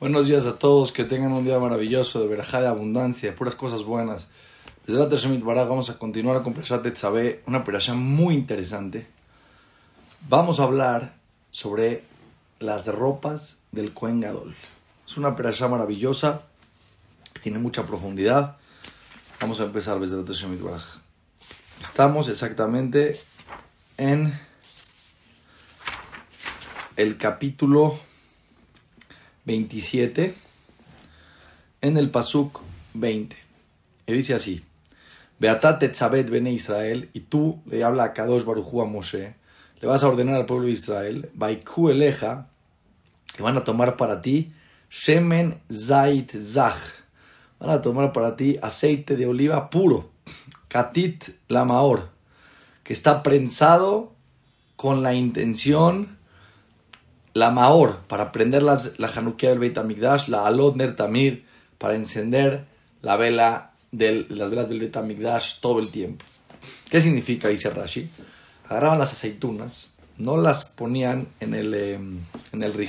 Buenos días a todos, que tengan un día maravilloso de verajá de abundancia, de puras cosas buenas. Desde la Shemit Baraj vamos a continuar con Peshat Tetzabé, una operación muy interesante. Vamos a hablar sobre las ropas del Kohen Gadol. Es una operación maravillosa, tiene mucha profundidad. Vamos a empezar desde la Shemit Baraj. Estamos exactamente en el capítulo 27 en el Pasuk 20. Y dice así: Beatate tzabet bene Israel, y tú le habla a Kadosh Barujú a Moshe, le vas a ordenar al pueblo de Israel, Baiku eleja, que van a tomar para ti Shemen Zait Zach, van a tomar para ti aceite de oliva puro, Katit Lamaor, que está prensado con la intención la Maor para prender la Hanukkah del Beit HaMikdash, la Alot Ner Tamir para encender la vela del, las velas del Beit HaMikdash todo el tiempo. ¿Qué significa? Dice Rashi. Agarraban las aceitunas, no las ponían en el, eh, en el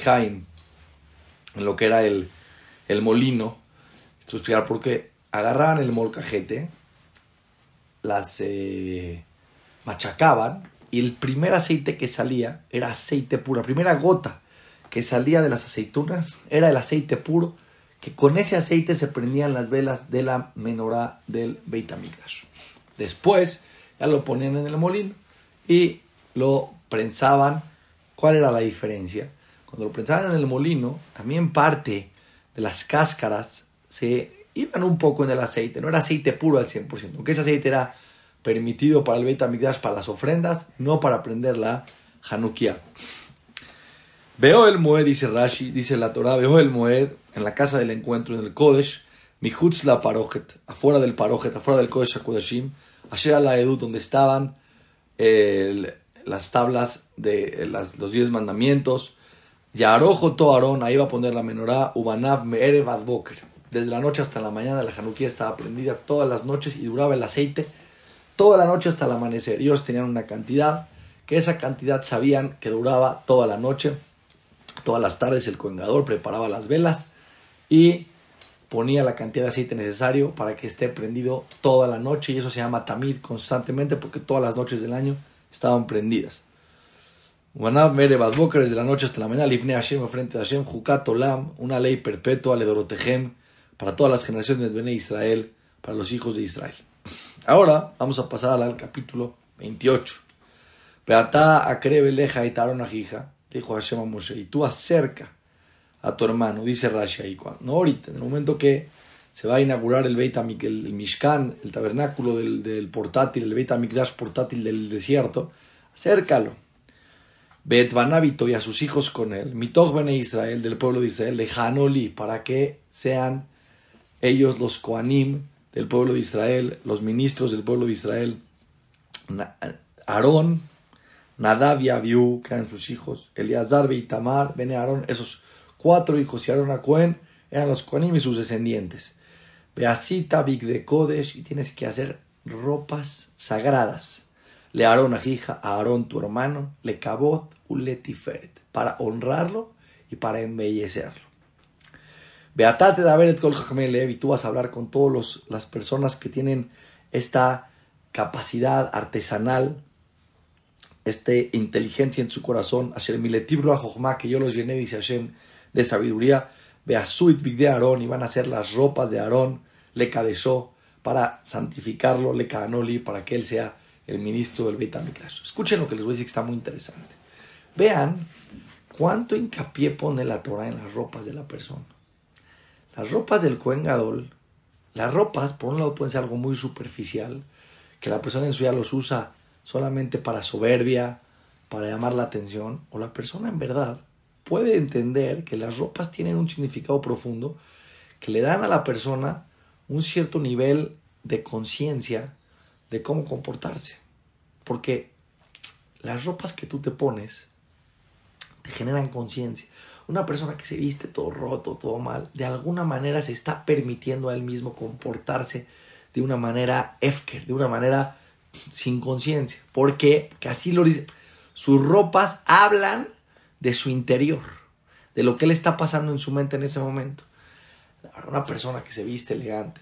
en lo que era el, el molino. Esto es explicar. Agarraban el molcajete, las eh, machacaban y el primer aceite que salía era aceite puro. La primera gota que salía de las aceitunas era el aceite puro, que con ese aceite se prendían las velas de la menorá del Beit HaMikdash. Después ya lo ponían en el molino y lo prensaban. ¿Cuál era la diferencia? Cuando lo prensaban en el molino, también parte de las cáscaras se iban un poco en el aceite. No era aceite puro al 100%, aunque ese aceite era permitido para el Beit HaMikdash, para las ofrendas, no para prender la Hanukkah. Veo el Moed, dice Rashi, dice la Torah, veo el Moed en la casa del encuentro, en el Kodesh, Mihutz la afuera del Parojet, afuera del Kodesh HaKodeshim, allá la Edut, donde estaban las tablas de los diez mandamientos, Yarojo to Aarón, ahí va a poner la menorá, Ubanav Me'erev Boker. Desde la noche hasta la mañana la Hanukkah estaba prendida todas las noches y duraba el aceite toda la noche hasta el amanecer. Ellos tenían una cantidad, que esa cantidad sabían que duraba toda la noche. Todas las tardes el coengador preparaba las velas y ponía la cantidad de aceite necesario para que esté prendido toda la noche y eso se llama tamid constantemente porque todas las noches del año estaban prendidas. desde la noche hasta la mañana, Lifne Hashem, frente a Hashem, Jukat Olam, una ley perpetua, le Dorotehem, para todas las generaciones de Israel, para los hijos de Israel. Ahora vamos a pasar al capítulo 28. Beata akrebe y taron ajija, dijo Hashem a Moshe, y tú acerca a tu hermano, dice Rashi ahí, no ahorita, en el momento que se va a inaugurar el Beit el, el Mishkan, el tabernáculo del, del portátil, el Beit Amikdash portátil del desierto, acércalo. Bet Banabito y a sus hijos con él, Mitoch Bene Israel, del pueblo de Israel, de Hanoli, para que sean ellos los Koanim, del pueblo de Israel, los ministros del pueblo de Israel, Aarón, Nadab y Abiú, que eran sus hijos, Eleazar y Tamar, Bene Aarón, esos cuatro hijos y Aarón a Cohen eran los Cohenim y sus descendientes. Beasita Big de Kodesh y tienes que hacer ropas sagradas. Le Aarón a hija, a Aarón tu hermano, le Cabot, Uletiferet, para honrarlo y para embellecerlo. Beatate Daveret Kol y tú vas a hablar con todas las personas que tienen esta capacidad artesanal, esta inteligencia en su corazón. Hashem Miletibro a que yo los llené, dice Hashem, de sabiduría. Beasuit Big de Aarón, y van a hacer las ropas de Aarón, le cadezó, para santificarlo, le canoli, para que él sea el ministro del Beit. Escuchen lo que les voy a decir que está muy interesante. Vean cuánto hincapié pone la Torah en las ropas de la persona. Las ropas del Cohen Gadol, las ropas, por un lado, pueden ser algo muy superficial, que la persona en su vida los usa solamente para soberbia, para llamar la atención, o la persona en verdad puede entender que las ropas tienen un significado profundo, que le dan a la persona un cierto nivel de conciencia de cómo comportarse. Porque las ropas que tú te pones te generan conciencia. Una persona que se viste todo roto, todo mal, de alguna manera se está permitiendo a él mismo comportarse de una manera efker, de una manera sin conciencia. ¿Por qué? Porque así lo dice. Sus ropas hablan de su interior, de lo que le está pasando en su mente en ese momento. Una persona que se viste elegante.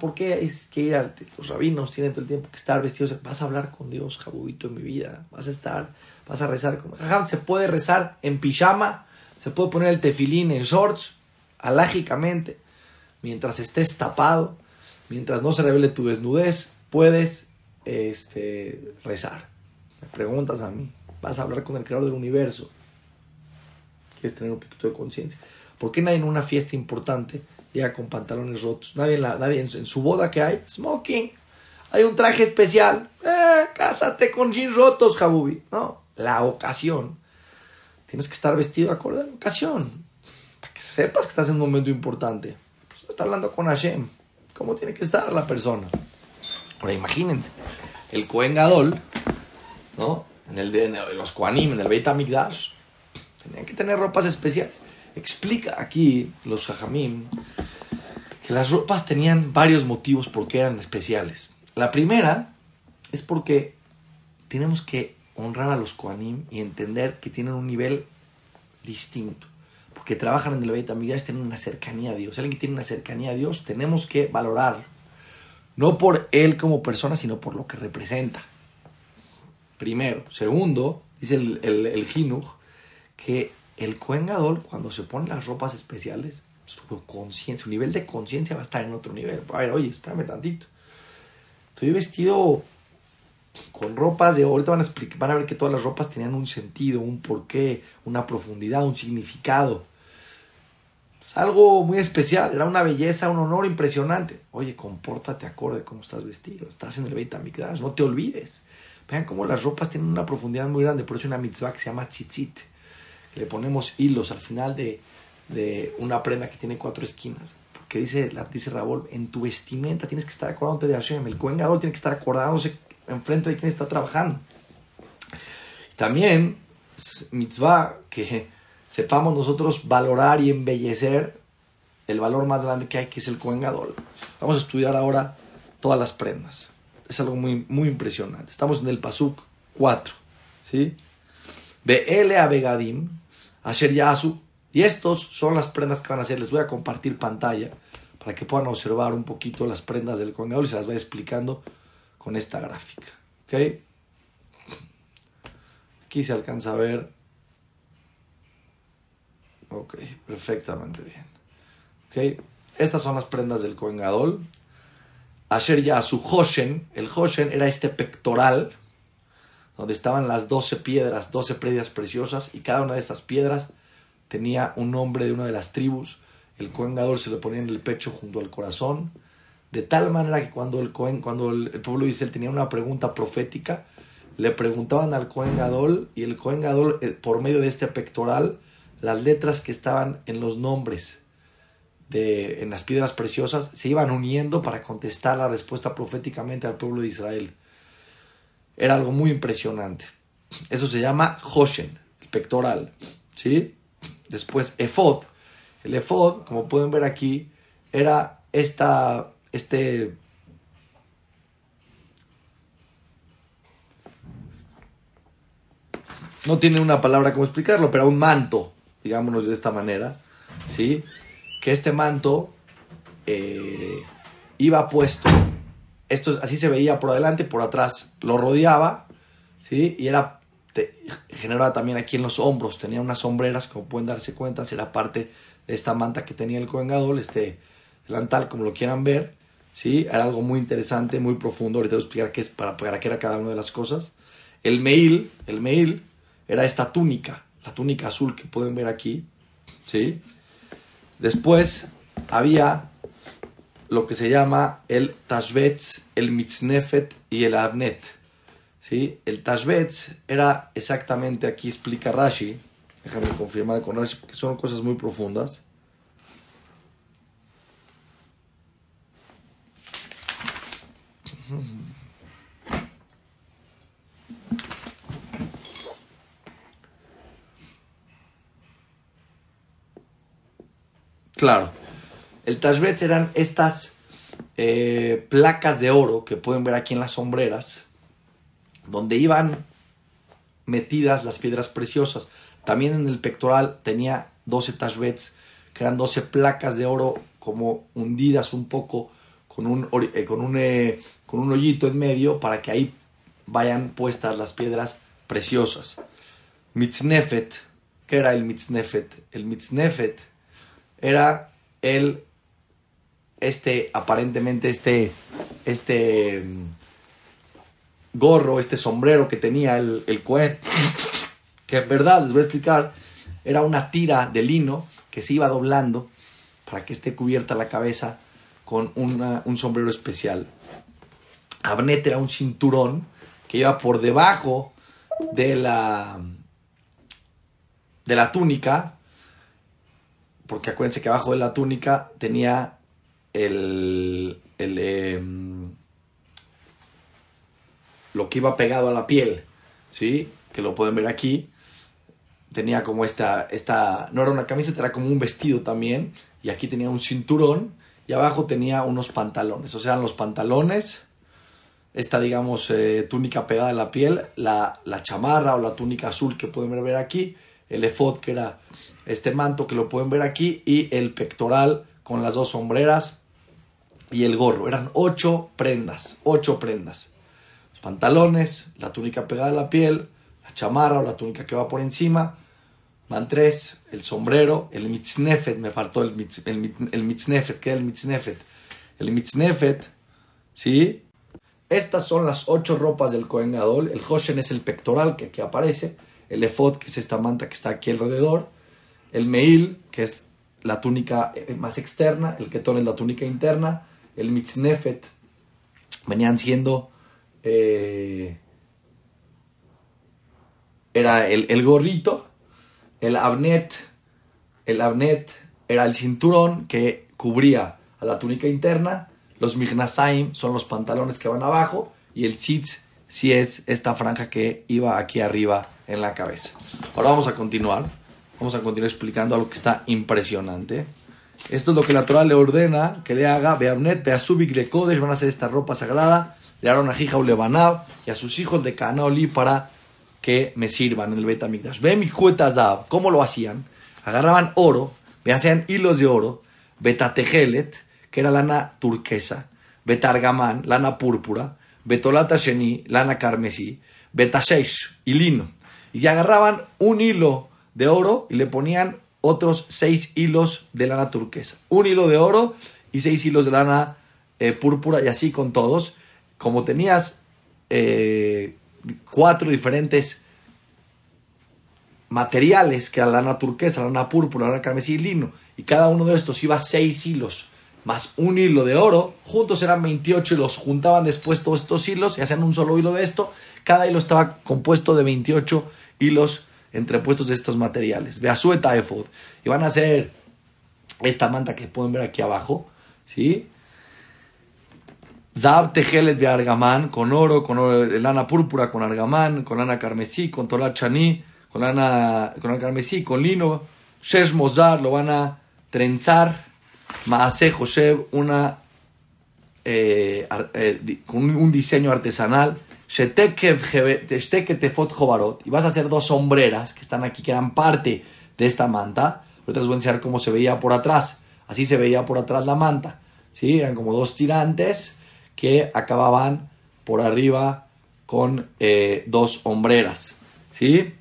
¿por qué es que ir a los rabinos tienen todo el tiempo que estar vestidos? Vas a hablar con Dios, Jabubito, en mi vida. Vas a estar, vas a rezar con. Se puede rezar en pijama, se puede poner el tefilín en shorts, alágicamente, mientras estés tapado, mientras no se revele tu desnudez, puedes este, rezar. Me preguntas a mí, vas a hablar con el creador del universo. Quieres tener un poquito de conciencia. ¿Por qué nadie en una fiesta importante llega con pantalones rotos? Nadie, en, nadie en, su, boda que hay, smoking. Hay un traje especial. Eh, cásate con jeans rotos, Jabubi. No, la ocasión. Tienes que estar vestido acorde a la ocasión. Para que sepas que estás en un momento importante. Pues está hablando con Hashem. ¿Cómo tiene que estar la persona? Ahora imagínense, el Kohen Gadol, ¿no? En, el, en los Kohanim, en el Beit HaMikdash, tenían que tener ropas especiales. Explica aquí los Jajamim que las ropas tenían varios motivos por qué eran especiales. La primera es porque tenemos que honrar a los Kohanim y entender que tienen un nivel distinto. Porque trabajan en el Beit HaMikdash, tienen una cercanía a Dios. Alguien que tiene una cercanía a Dios, tenemos que valorarlo. No por él como persona, sino por lo que representa. Primero. Segundo, dice el, el, el que el Kohen Gadol, cuando se pone las ropas especiales, su conciencia, su nivel de conciencia va a estar en otro nivel. A ver, oye, espérame tantito. Estoy vestido con ropas de. Ahorita van a, explicar, van a ver que todas las ropas tenían un sentido, un porqué, una profundidad, un significado. Es algo muy especial, era una belleza, un honor impresionante. Oye, compórtate acorde cómo estás vestido. Estás en el Beit HaMikdash, no te olvides. Vean cómo las ropas tienen una profundidad muy grande. Por eso una mitzvah que se llama tzitzit le ponemos hilos al final de, una prenda que tiene cuatro esquinas. Porque dice, dice Rabol, en tu vestimenta tienes que estar acordándote de Hashem. El Kohen tiene que estar acordándose enfrente de quien está trabajando. También, mitzvah, que sepamos nosotros valorar y embellecer el valor más grande que hay, que es el Kohen Vamos a estudiar ahora todas las prendas. Es algo muy, muy impresionante. Estamos en el Pasuk 4. ¿sí? L a Begadim, Asher Yasu. Y estos son las prendas que van a hacer. Les voy a compartir pantalla para que puedan observar un poquito las prendas del Kohen y se las voy explicando con esta gráfica. ¿Ok? Aquí se alcanza a ver. Ok, perfectamente bien. ¿Ok? Estas son las prendas del Kohen Gadol. Asher Yasu Hoshen. El Hoshen era este pectoral donde estaban las doce piedras, doce piedras preciosas, y cada una de estas piedras tenía un nombre de una de las tribus. El Cohen Gadol se lo ponía en el pecho junto al corazón, de tal manera que cuando el Cohen, cuando el, pueblo de Israel tenía una pregunta profética, le preguntaban al Cohen Gadol, y el Cohen Gadol, eh, por medio de este pectoral, las letras que estaban en los nombres de, en las piedras preciosas se iban uniendo para contestar la respuesta proféticamente al pueblo de Israel. Era algo muy impresionante. Eso se llama Hoshen, el pectoral. ¿sí? Después Efod. El Efod, como pueden ver aquí, era esta, este no tiene una palabra como explicarlo, pero un manto, digámonos de esta manera, ¿sí? Que este manto eh, iba puesto esto así se veía por adelante, por atrás lo rodeaba, ¿sí? Y era generaba también aquí en los hombros, tenía unas sombreras, como pueden darse cuenta, era parte de esta manta que tenía el Cohen este delantal, como lo quieran ver, ¿sí? Era algo muy interesante, muy profundo, ahorita voy a explicar qué es, para, para qué era cada una de las cosas. El meil, el meil era esta túnica, la túnica azul que pueden ver aquí, ¿sí? Después había lo que se llama el Tashbetz, el Mitznefet y el Abnet. ¿Sí? El Tashbetz era exactamente, aquí explica Rashi, déjame confirmar con Rashi, porque son cosas muy profundas. Claro. El Tashbetz eran estas eh, placas de oro que pueden ver aquí en las sombreras, donde iban metidas las piedras preciosas. También en el pectoral tenía 12 tashbets, que eran 12 placas de oro como hundidas un poco con un, eh, con un, eh, con un hoyito en medio para que ahí vayan puestas las piedras preciosas. Mitznefet, ¿qué era el mitznefet? El mitznefet era el, este, aparentemente este, este mm, gorro, este sombrero que tenía el, el que en verdad, les voy a explicar, era una tira de lino que se iba doblando para que esté cubierta la cabeza con un sombrero especial. Abnet era un cinturón que iba por debajo de la, de la túnica, porque acuérdense que abajo de la túnica tenía el, el em, lo que iba pegado a la piel, ¿sí? Que lo pueden ver aquí. Tenía como esta, esta, no era una camiseta, era como un vestido también. Y aquí tenía un cinturón y abajo tenía unos pantalones. O sea, eran los pantalones, esta, digamos, eh, túnica pegada a la piel, la, la, chamarra o la túnica azul que pueden ver aquí, el efod que era este manto que lo pueden ver aquí y el pectoral con las dos sombreras y el gorro. Eran ocho prendas, ocho prendas pantalones, la túnica pegada a la piel, la chamarra o la túnica que va por encima, van tres, el sombrero, el mitznefet, me faltó el, el, el mitznefet, ¿qué el mitznefet? El mitznefet, ¿sí? Estas son las ocho ropas del Kohen Gadol, el Hoshen es el pectoral que aquí aparece, el efod, que es esta manta que está aquí alrededor, el meil, que es la túnica eh, más externa, el ketón es la túnica interna, el mitznefet, venían siendo eh, era el, gorrito, el abnet, el abnet era el cinturón que cubría a la túnica interna, los mignasaim son los pantalones que van abajo y el tzitz si es esta franja que iba aquí arriba en la cabeza. Ahora vamos a continuar, vamos a continuar explicando algo que está impresionante. Esto es lo que la Torah le ordena que le haga, Beabnet, Beasubik de Kodesh, van a hacer esta ropa sagrada le Aaron a Hija Ulebanab y a sus hijos de Canaoli para que me sirvan en el Betamigdash. Ve mi Zab, ¿cómo lo hacían? Agarraban oro, me hacían hilos de oro, betategelet, que era lana turquesa, betargamán, lana púrpura, betolata sheni, lana carmesí, betashesh y lino. Y agarraban un hilo de oro y le ponían otros seis hilos de lana turquesa. Un hilo de oro y seis hilos de lana eh, púrpura y así con todos como tenías eh, cuatro diferentes materiales, que era la lana turquesa, la lana púrpura, la lana carmesí y lino, y cada uno de estos iba seis hilos, más un hilo de oro, juntos eran 28 y los juntaban después todos estos hilos y hacían un solo hilo de esto, cada hilo estaba compuesto de 28 hilos entrepuestos de estos materiales. Beasueta efod. Y van a hacer esta manta que pueden ver aquí abajo, ¿sí? Zab Tejelet de Argamán, con oro, con lana púrpura, con argamán, con lana carmesí, con tola chaní, con lana, con carmesí, con lino. Shesh Mozar lo van a trenzar. Maase José, una, eh, eh, con un diseño artesanal. Y vas a hacer dos sombreras que están aquí, que eran parte de esta manta. Ahorita les voy a enseñar cómo se veía por atrás. Así se veía por atrás la manta. ¿sí? Eran como dos tirantes que acababan por arriba con eh, dos hombreras. ¿Sí?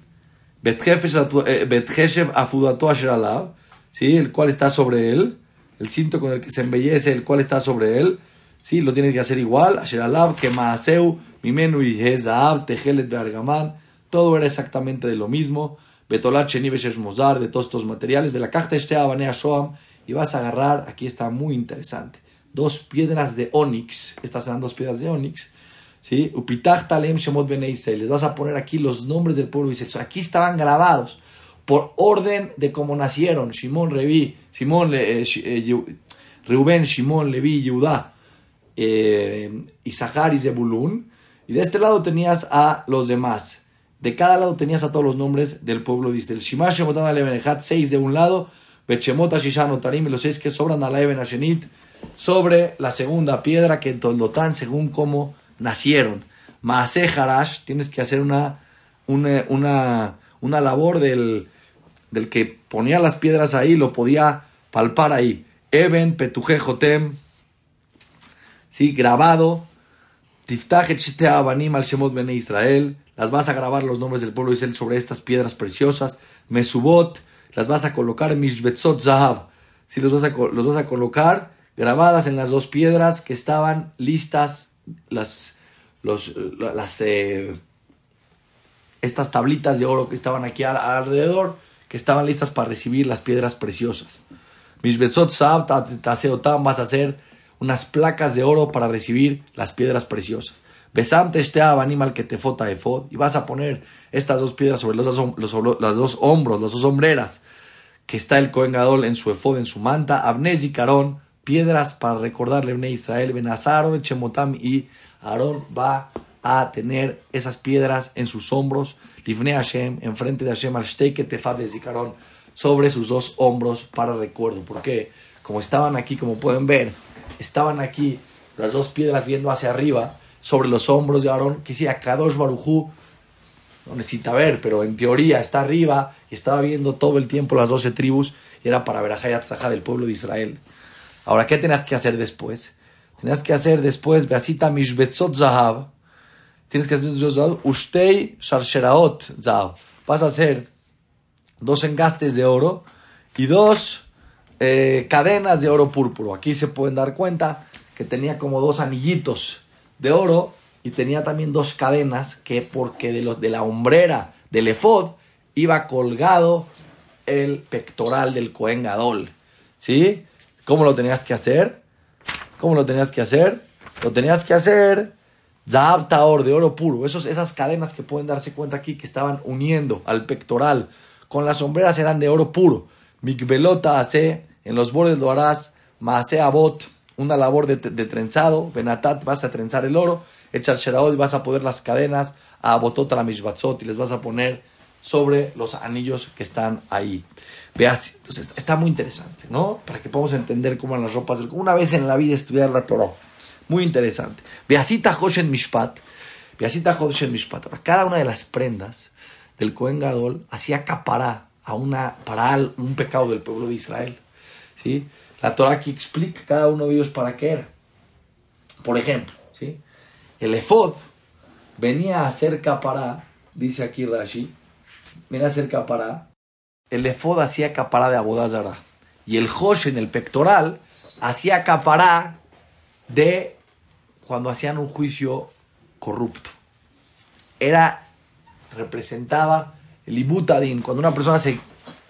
Asheralav, ¿sí? El cual está sobre él. El cinto con el que se embellece, el cual está sobre él. ¿Sí? Lo tienes que hacer igual. Asheralav, que maaseu, mimenu y hezaab, tejelet beargamán. Todo era exactamente de lo mismo. Betolat sheni mozar, de todos estos materiales. De la caja shoam. Y vas a agarrar, aquí está muy interesante dos piedras de onix, estas eran dos piedras de onix, ¿sí? Upitach talem shemot les vas a poner aquí los nombres del pueblo Israel. Aquí estaban grabados por orden de cómo nacieron, Shimón, Reví, Simón, eh, eh, Reuben, Shimón, Leví, Yudá, eh, Isahar y. Y de este lado tenías a los demás. De cada lado tenías a todos los nombres del pueblo de Israel. Shimash Shemotan seis de un lado. Bechemot Ashishan Otarim, los seis que sobran a la sobre la segunda piedra que en Toldotán, según cómo nacieron. Maase tienes que hacer una, una, una, labor del, del que ponía las piedras ahí, lo podía palpar ahí. Eben Petuje Jotem, sí, grabado. Al Shemot Bene Israel. Las vas a grabar los nombres del pueblo de Israel sobre estas piedras preciosas. Mesubot, las vas a colocar en Mishbetzot Zahab. Sí, los vas, a, los vas a colocar grabadas en las dos piedras que estaban listas, las, las, eh, estas tablitas de oro que estaban aquí alrededor, que estaban listas para recibir las piedras preciosas. Mishbetzot Zahab, Taseotam, vas a hacer unas placas de oro para recibir las piedras preciosas. Besante este animal que te fota efod y vas a poner estas dos piedras sobre los, los, los dos hombros, las dos hombreras que está el Cohen Gadol en su efod, en su manta, Abnes y Carón, piedras para recordarle a Israel, Benazaron, Chemotam y Aarón va a tener esas piedras en sus hombros, Livne Hashem, enfrente de Hashem, al Shteke Tefad de Zikaron, sobre sus dos hombros para recuerdo. Porque como estaban aquí, como pueden ver, estaban aquí las dos piedras viendo hacia arriba, sobre los hombros de Aarón, que decía Kadosh Barujú, no necesita ver, pero en teoría está arriba y estaba viendo todo el tiempo las doce tribus y era para ver a del pueblo de Israel. Ahora, ¿qué tenías que hacer después? Tenías que hacer después, Beasita Mishbetzot Zahav, tienes que hacer Ushtei Sharsheraot Zahav. Vas a hacer dos engastes de oro y dos eh, cadenas de oro púrpuro. Aquí se pueden dar cuenta que tenía como dos anillitos de oro y tenía también dos cadenas que porque de, de la hombrera del efod iba colgado el pectoral del Cohen Gadol. ¿Sí? ¿Cómo lo tenías que hacer? ¿Cómo lo tenías que hacer? Lo tenías que hacer Zahab de oro puro. Esos, esas cadenas que pueden darse cuenta aquí que estaban uniendo al pectoral con las sombreras eran de oro puro. Mikbelota hace, en los bordes lo harás, Maase Abot, una labor de, trenzado, Benatat, vas a trenzar el oro, echar Sheraot vas a poner las cadenas a Botot a la Mishbatzot y les vas a poner sobre los anillos que están ahí. Veas, entonces está muy interesante, ¿no? Para que podamos entender cómo eran las ropas Una vez en la vida estudiar la Torah. Muy interesante. Beasita Hoshen Mishpat. Beasita Hoshen Mishpat. Cada una de las prendas del Cohen Gadol hacía capará a una, para un pecado del pueblo de Israel. La Torah aquí explica cada uno de ellos para qué era. Por ejemplo, ¿sí? el efod venía a ser capará, dice aquí Rashi, venía a ser capará, el efod hacía capará de abodazara y el hosh en el pectoral hacía capará de cuando hacían un juicio corrupto. Era, representaba el ibutadin, cuando una persona se,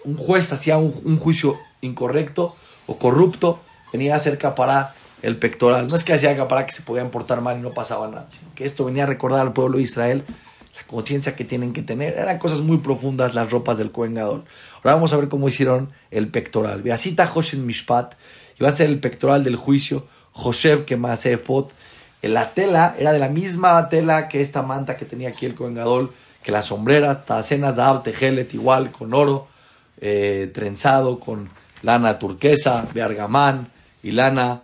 un juez hacía un juicio incorrecto, o corrupto, venía a hacer capará el pectoral. No es que hacía capará que se podían portar mal y no pasaba nada, sino que esto venía a recordar al pueblo de Israel la conciencia que tienen que tener. Eran cosas muy profundas las ropas del Cohen Ahora vamos a ver cómo hicieron el pectoral. Beasita Hoshen Mishpat, iba a ser el pectoral del juicio, Joshev Pot. La tela era de la misma tela que esta manta que tenía aquí el Cohen que las sombreras, Tacenas Zav, Tejelet, igual, con oro, eh, trenzado, con lana turquesa, bergamán y lana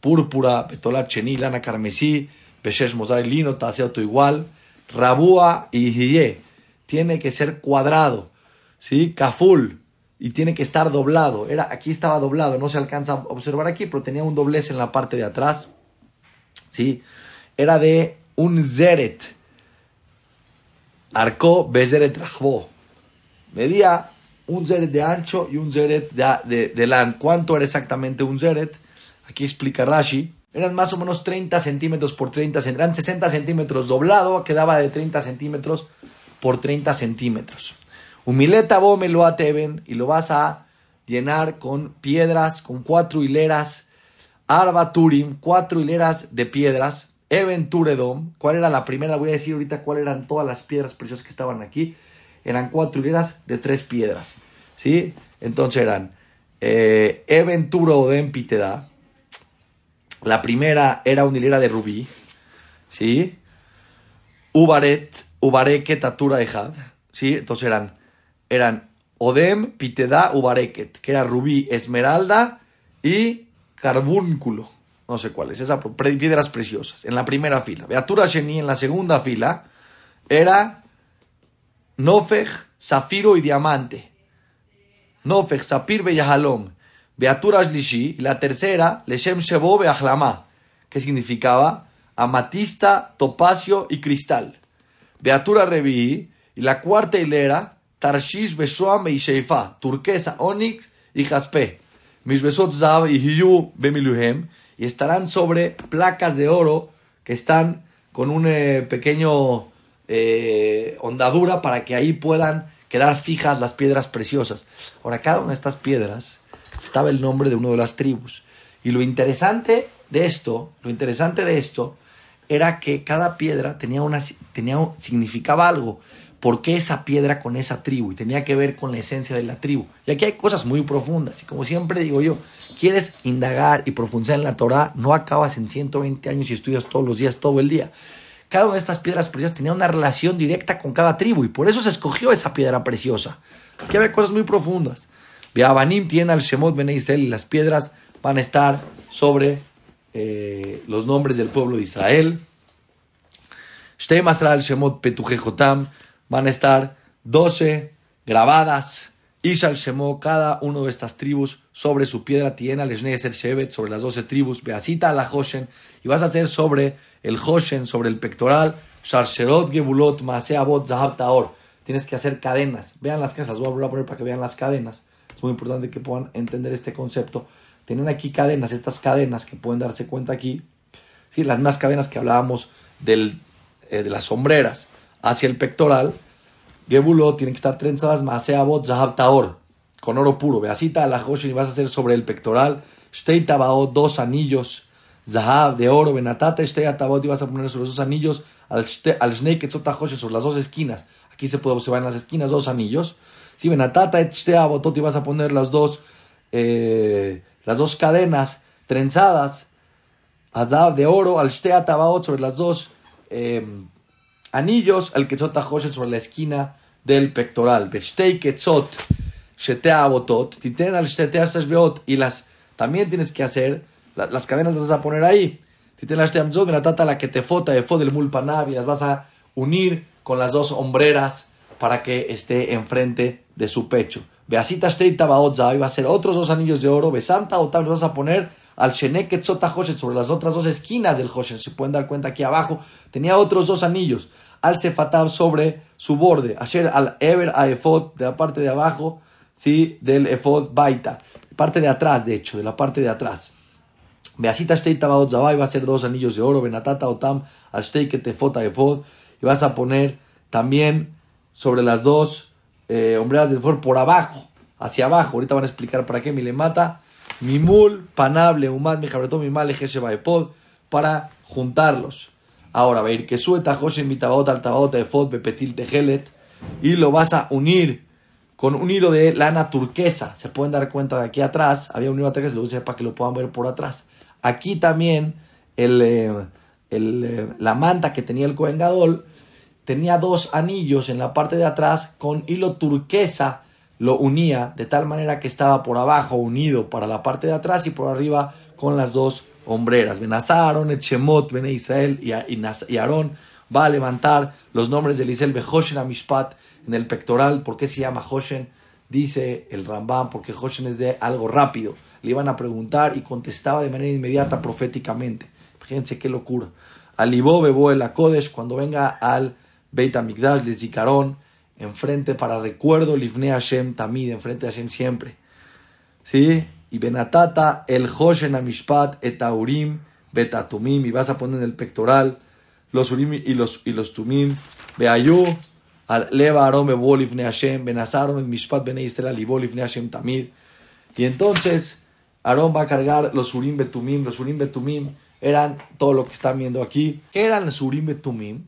púrpura, betola chení, lana carmesí, beshesh mozar lino, taseoto igual, rabúa y hiye. Tiene que ser cuadrado, ¿sí? Caful. Y tiene que estar doblado. Era, aquí estaba doblado, no se alcanza a observar aquí, pero tenía un doblez en la parte de atrás. ¿Sí? Era de un zeret. Arcó bezeret rajbo. Medía un zeret de ancho y un zeret de, de, lan. ¿Cuánto era exactamente un zeret? Aquí explica Rashi. Eran más o menos 30 centímetros por 30 centímetros. Eran 60 centímetros doblado, quedaba de 30 centímetros por 30 centímetros. Humileta me lo ateben y lo vas a llenar con piedras, con cuatro hileras. Arba Turim, cuatro hileras de piedras. Even Turedom, ¿cuál era la primera? Voy a decir ahorita cuáles eran todas las piedras preciosas que estaban aquí eran cuatro hileras de tres piedras. ¿Sí? Entonces eran eh, Eventuro Odem Piteda. La primera era una hilera de rubí. ¿Sí? Ubaret, Ubareket Tatura Ejad. ¿Sí? Entonces eran, eran Odem, Piteda, Ubareket, que era rubí, esmeralda y carbúnculo. No sé cuáles, esas piedras preciosas. En la primera fila. Beatura Sheni en la segunda fila era Nofej, zafiro y diamante. Nofech, Sapir, Beyahalom, Beatura Lishi, y la tercera, Leshem Shebo, Beachlama, que significaba amatista, topacio y cristal. Beatura Revi, y la cuarta hilera, Tarshish, Beshoam y turquesa, onix y jaspe. Mis besot Zav y Hiyu Bemiluhem, y estarán sobre placas de oro que están con un eh, pequeño eh, ondadura para que ahí puedan quedar fijas las piedras preciosas. Ahora, cada una de estas piedras estaba el nombre de una de las tribus. Y lo interesante de esto, lo interesante de esto, era que cada piedra tenía una, tenía, significaba algo. ¿Por qué esa piedra con esa tribu? Y tenía que ver con la esencia de la tribu. Y aquí hay cosas muy profundas. Y como siempre digo yo, quieres indagar y profundizar en la Torah, no acabas en 120 años y estudias todos los días, todo el día. Cada una de estas piedras preciosas tenía una relación directa con cada tribu y por eso se escogió esa piedra preciosa. Aquí hay cosas muy profundas. Beabanim tiene al Shemot Ben y las piedras van a estar sobre eh, los nombres del pueblo de Israel. Shtei al Shemot Petujejotam van a estar 12 grabadas. Ishal Shemot, cada uno de estas tribus, sobre su piedra tiene al Shevet, sobre las 12 tribus, Beasita la Hoshen, y vas a hacer sobre el Hoshen, sobre el pectoral, Sharsherot Gebulot Maseabot Zahab Taor. Tienes que hacer cadenas. Vean las cadenas, las voy a poner para que vean las cadenas. Es muy importante que puedan entender este concepto. Tienen aquí cadenas, estas cadenas que pueden darse cuenta aquí. ¿sí? Las más cadenas que hablábamos del, eh, de las sombreras hacia el pectoral, Gebulo tienen que estar trenzadas Maseabot Zahab Taor, con oro puro. Beasita la Hoshin y vas a hacer sobre el pectoral. Shtei Tabaot, dos anillos. Zahab de oro, Benatata Shtei Tabaot y vas a poner sobre esos anillos al Shnei Ketzota Hoshin, sobre las dos esquinas. Aquí se puede observar en las esquinas dos anillos. Si Benatata Shtei Abotot y vas a poner las dos, eh, las dos cadenas trenzadas. Azab de oro al Shtei sobre las dos. Eh, anillos al Ketzot sobre la esquina del pectoral. Beshtei Ketzot Abotot, Titen al Beot, y las también tienes que hacer, las, cadenas las vas a poner ahí. La tata la que te fota de del mulpanab, y las vas a unir con las dos hombreras para que esté enfrente de su pecho. Beasita Shtei Tabaot y va a ser otros dos anillos de oro. Besanta Otam, los vas a poner al Shenek sobre las otras dos esquinas del Hoshen. Se pueden dar cuenta aquí abajo. Tenía otros dos anillos. Al Sefatab sobre su borde. Asher al Ever a Efod de la parte de abajo. ¿sí? Del Efod Baita. Parte de atrás, de hecho, de la parte de atrás. Beasita Tabaot Zabai va a ser dos anillos de oro. Benatata Otam al Shtei Ketefot Efod. Y vas a poner también sobre las dos eh, hombreras del por abajo. Hacia abajo. Ahorita van a explicar para qué. le mata Mimul, Panable, Umad, Mijabretón, Mimal, Epod, para juntarlos. Ahora, va a ir que sueta, Hoshen, Mitabaot, Altabaot, Efod, Bepetil, Tejelet, y lo vas a unir con un hilo de lana turquesa. Se pueden dar cuenta de aquí atrás, había un hilo turquesa, lo usé para que lo puedan ver por atrás. Aquí también el, eh, el, eh, la manta que tenía el Cohen tenía dos anillos en la parte de atrás con hilo turquesa lo unía de tal manera que estaba por abajo unido para la parte de atrás y por arriba con las dos hombreras. Benazaron, Echemot, Bene Israel y Aarón va a levantar los nombres de Elisel Behoshen Amishpat en el pectoral. ¿Por qué se llama Hoshen? Dice el Rambam, porque Hoshen es de algo rápido. Le iban a preguntar y contestaba de manera inmediata proféticamente. Fíjense qué locura. Alibó Bebo el Akodesh, cuando venga al Beit Amigdash, les enfrente para recuerdo, Livne Hashem Tamid, enfrente de Hashem siempre. ¿Sí? Y Benatata, el Hoshen Amishpat, Etaurim, Betatumim, y vas a poner en el pectoral los Urim y los, y los Tumim, Beayu, al Leva Arom Bebo Livne Hashem, Benazaron, Mishpat Bene Israel, Libo Livne Hashem Tamid. Y entonces, Aarón va a cargar los Urim Betumim, los Urim Betumim eran todo lo que están viendo aquí. ¿Qué eran los Urim Betumim?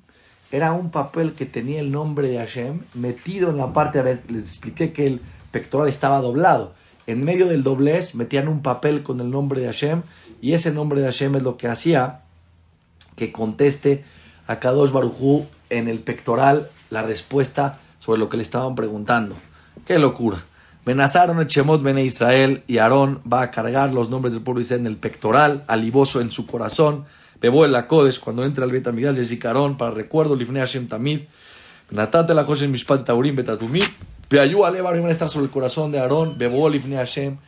era un papel que tenía el nombre de Hashem metido en la parte, a ver, les expliqué que el pectoral estaba doblado. En medio del doblez metían un papel con el nombre de Hashem y ese nombre de Hashem es lo que hacía que conteste a Kadosh Barujú en el pectoral la respuesta sobre lo que le estaban preguntando. ¡Qué locura! Benazaron el Shemot Bene Israel y Aarón va a cargar los nombres del pueblo Israel en el pectoral, alivoso en su corazón Bebo el Kodesh, cuando entra al Betamigdash de Zikaron, para recuerdo, Lifnei Hashem Tamid, Natate la José Mishpat Taurim Betatumim. Peayú Alevar van a estar sobre el corazón de Aarón, Bebol Ifne Hashem,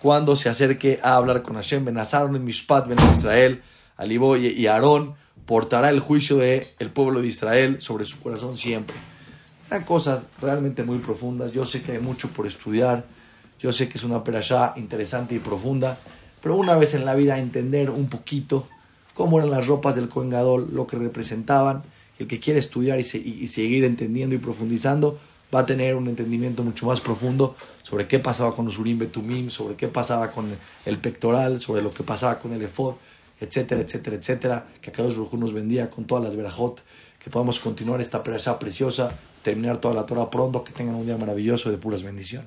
cuando se acerque a hablar con Hashem. Benazaron en Mishpat, Ben Israel, Alibó y Aarón portará el juicio del el pueblo de Israel sobre su corazón siempre. Eran cosas realmente muy profundas. Yo sé que hay mucho por estudiar. Yo sé que es una perashá interesante y profunda. Pero una vez en la vida entender un poquito cómo eran las ropas del Kohen lo que representaban. El que quiere estudiar y, y seguir entendiendo y profundizando va a tener un entendimiento mucho más profundo sobre qué pasaba con los Urim Betumim, sobre qué pasaba con el pectoral, sobre lo que pasaba con el efod, etcétera, etcétera, etcétera. Que Akadosh Baruj nos bendiga con todas las verajot, que podamos continuar esta perashá preciosa, terminar toda la Torah pronto, que tengan un día maravilloso de puras bendiciones.